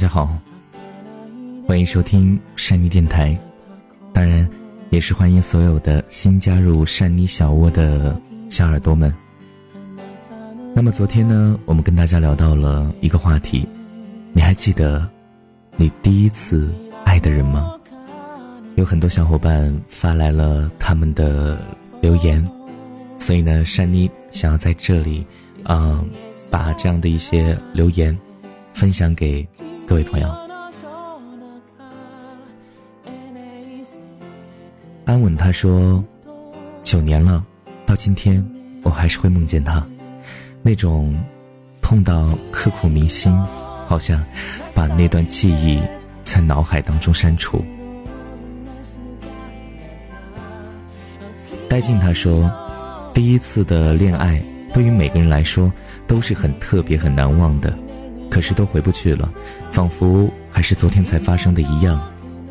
大家好，欢迎收听善妮电台，当然也是欢迎所有的新加入善妮小窝的小耳朵们。那么昨天呢，我们跟大家聊到了一个话题，你还记得你第一次爱的人吗？有很多小伙伴发来了他们的留言，所以呢，善妮想要在这里，嗯，把这样的一些留言分享给。各位朋友，安稳他说，九年了，到今天我还是会梦见他，那种痛到刻骨铭心，好像把那段记忆在脑海当中删除。戴静他说，第一次的恋爱对于每个人来说都是很特别、很难忘的。可是都回不去了，仿佛还是昨天才发生的一样。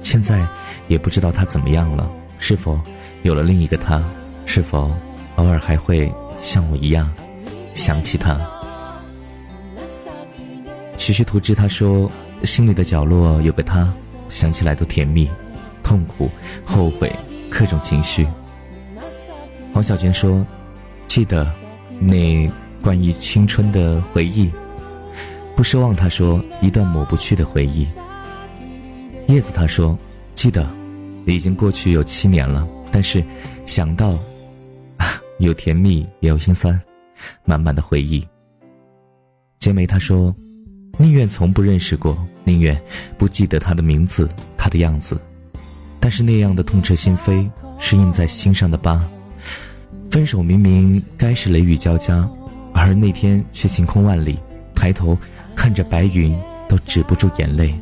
现在也不知道他怎么样了，是否有了另一个他？是否偶尔还会像我一样想起他？徐徐图之他说，心里的角落有个他，想起来都甜蜜、痛苦、后悔，各种情绪。黄小娟说，记得那关于青春的回忆。不奢望，他说一段抹不去的回忆。叶子他说，记得，已经过去有七年了，但是想到，有甜蜜也有心酸，满满的回忆。结梅他说，宁愿从不认识过，宁愿不记得他的名字，他的样子，但是那样的痛彻心扉，是印在心上的疤。分手明明该是雷雨交加，而那天却晴空万里。抬头。看着白云，都止不住眼泪。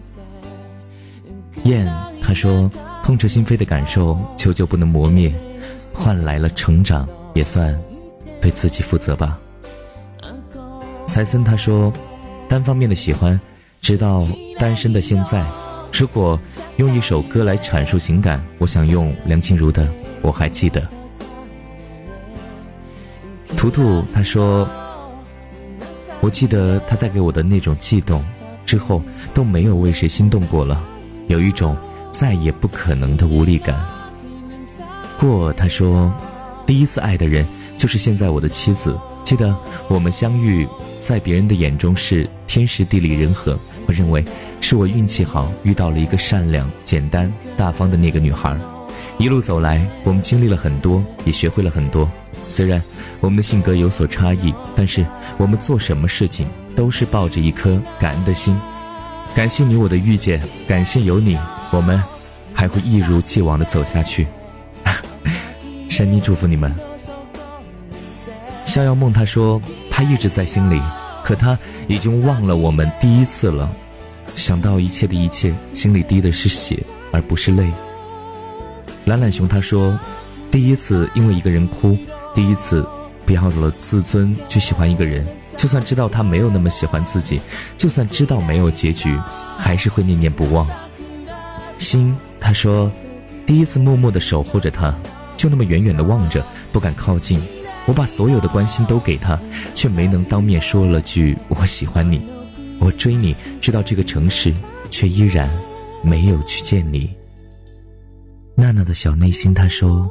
燕他说：“痛彻心扉的感受，久久不能磨灭，换来了成长，也算对自己负责吧。”财森他说：“单方面的喜欢，直到单身的现在。如果用一首歌来阐述情感，我想用梁静茹的《我还记得》。”图图他说。我记得他带给我的那种悸动，之后都没有为谁心动过了，有一种再也不可能的无力感。过他说，第一次爱的人就是现在我的妻子。记得我们相遇在别人的眼中是天时地利人和，我认为是我运气好遇到了一个善良、简单、大方的那个女孩。一路走来，我们经历了很多，也学会了很多。虽然我们的性格有所差异，但是我们做什么事情都是抱着一颗感恩的心。感谢你我的遇见，感谢有你，我们还会一如既往的走下去。山妮祝福你们。逍遥梦他说他一直在心里，可他已经忘了我们第一次了。想到一切的一切，心里滴的是血而不是泪。懒懒熊他说，第一次因为一个人哭。第一次，不要了自尊去喜欢一个人，就算知道他没有那么喜欢自己，就算知道没有结局，还是会念念不忘。心，他说，第一次默默的守护着他，就那么远远的望着，不敢靠近。我把所有的关心都给他，却没能当面说了句我喜欢你。我追你追到这个城市，却依然没有去见你。娜娜的小内心，他说。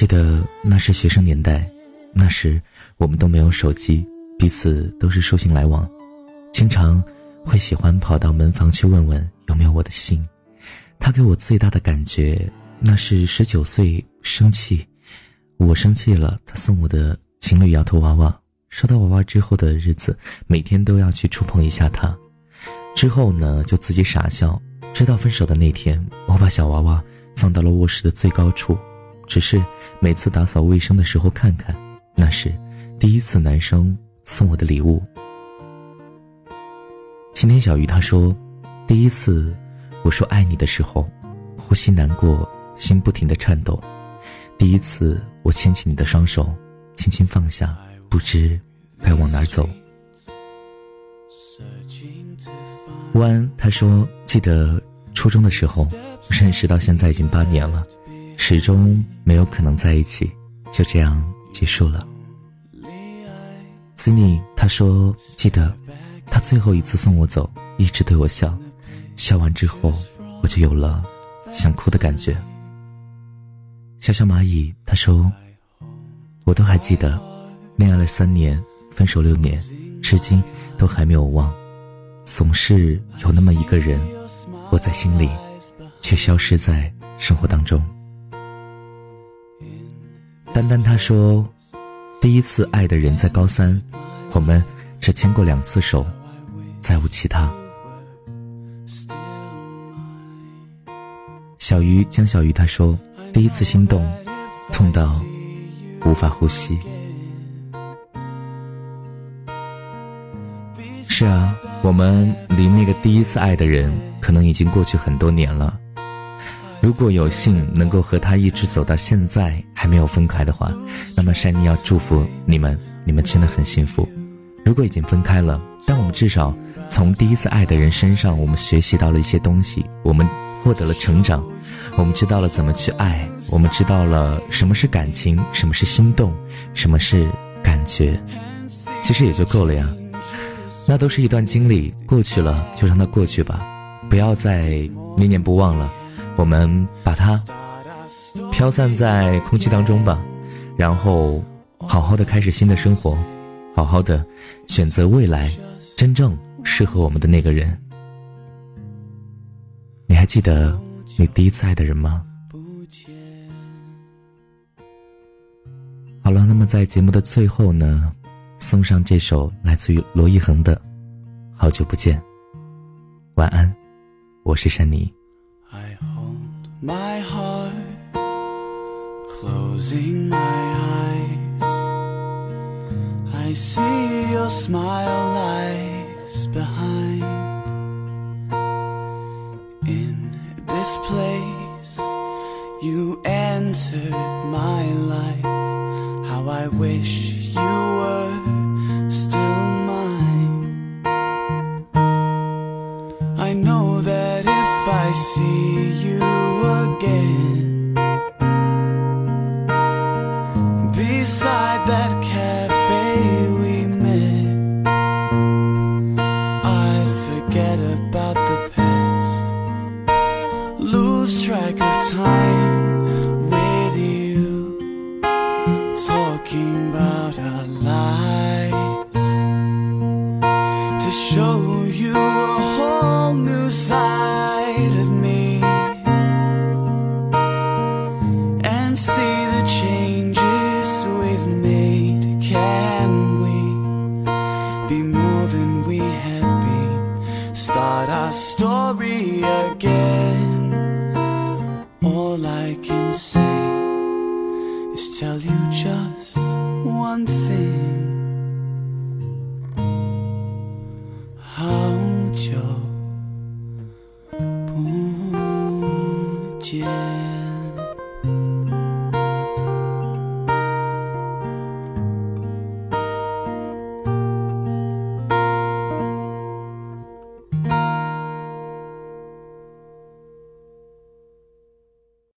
记得那是学生年代，那时我们都没有手机，彼此都是书信来往，经常会喜欢跑到门房去问问有没有我的信。他给我最大的感觉，那是十九岁生气，我生气了，他送我的情侣摇头娃娃。收到娃娃之后的日子，每天都要去触碰一下它。之后呢，就自己傻笑。直到分手的那天，我把小娃娃放到了卧室的最高处。只是每次打扫卫生的时候看看，那是第一次男生送我的礼物。今天小鱼他说，第一次我说爱你的时候，呼吸难过，心不停的颤抖。第一次我牵起你的双手，轻轻放下，不知该往哪走。弯他说，记得初中的时候，认识到现在已经八年了。始终没有可能在一起，就这样结束了。Cindy 他说：“记得，他最后一次送我走，一直对我笑，笑完之后我就有了想哭的感觉。小小蚂蚁他说：“我都还记得，恋爱了三年，分手六年，至今都还没有忘，总是有那么一个人活在心里，却消失在生活当中。”丹丹他说：“第一次爱的人在高三，我们只牵过两次手，再无其他。”小鱼江小鱼他说：“第一次心动，痛到无法呼吸。”是啊，我们离那个第一次爱的人，可能已经过去很多年了。如果有幸能够和他一直走到现在还没有分开的话，那么山妮要祝福你们，你们真的很幸福。如果已经分开了，但我们至少从第一次爱的人身上，我们学习到了一些东西，我们获得了成长，我们知道了怎么去爱，我们知道了什么是感情，什么是心动，什么是感觉，其实也就够了呀。那都是一段经历，过去了就让它过去吧，不要再念念不忘了。我们把它飘散在空气当中吧，然后好好的开始新的生活，好好的选择未来真正适合我们的那个人。你还记得你第一次爱的人吗？好了，那么在节目的最后呢，送上这首来自于罗一恒的《好久不见》，晚安，我是珊妮。My heart, closing my eyes. I see your smile lies behind. In this place, you entered my life. How I wish you were still mine. I know that if I see you again 街